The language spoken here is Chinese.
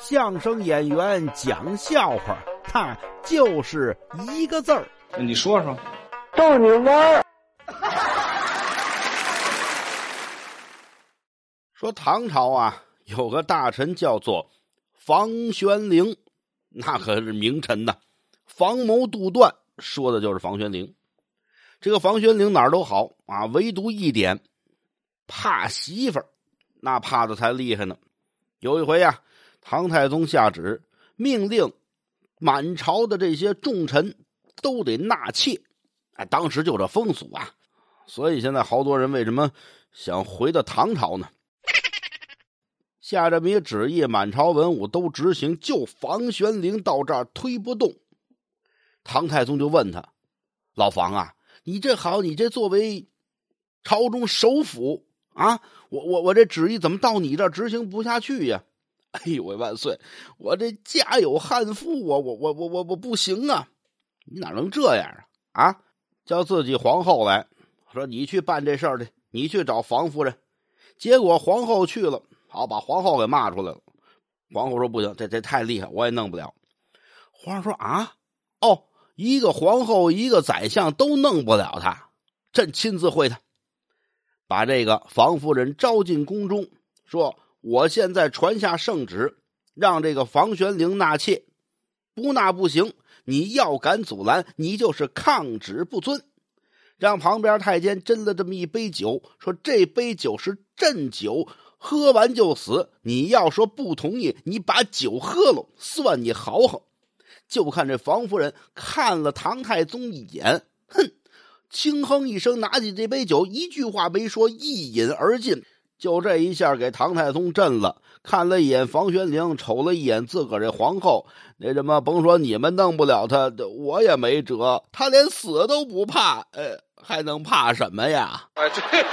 相声演员讲笑话，他就是一个字儿。你说说，逗你玩儿。说唐朝啊，有个大臣叫做房玄龄，那可是名臣呐。房谋杜断，说的就是房玄龄。这个房玄龄哪儿都好啊，唯独一点，怕媳妇儿，那怕的才厉害呢。有一回呀，唐太宗下旨命令满朝的这些重臣都得纳妾，哎，当时就这风俗啊。所以现在好多人为什么想回到唐朝呢？下这么一旨意，满朝文武都执行，就房玄龄到这儿推不动。唐太宗就问他：“老房啊，你这好，你这作为朝中首辅啊，我我我这旨意怎么到你这儿执行不下去呀？”哎呦喂，万岁！我这家有悍妇啊，我我我我我不行啊！你哪能这样啊？啊，叫自己皇后来说，你去办这事儿去，你去找房夫人。结果皇后去了。好，把皇后给骂出来了。皇后说：“不行，这这太厉害，我也弄不了。”皇上说：“啊，哦，一个皇后，一个宰相都弄不了他，朕亲自会他。把这个房夫人招进宫中，说：我现在传下圣旨，让这个房玄龄纳妾，不纳不行。你要敢阻拦，你就是抗旨不遵。让旁边太监斟了这么一杯酒，说这杯酒是鸩酒。”喝完就死！你要说不同意，你把酒喝了，算你豪横。就看这房夫人看了唐太宗一眼，哼，轻哼一声，拿起这杯酒，一句话没说，一饮而尽。就这一下，给唐太宗震了。看了一眼房玄龄，瞅了一眼自个儿这皇后，那什么，甭说你们弄不了他，我也没辙。他连死都不怕，呃，还能怕什么呀？哎，对。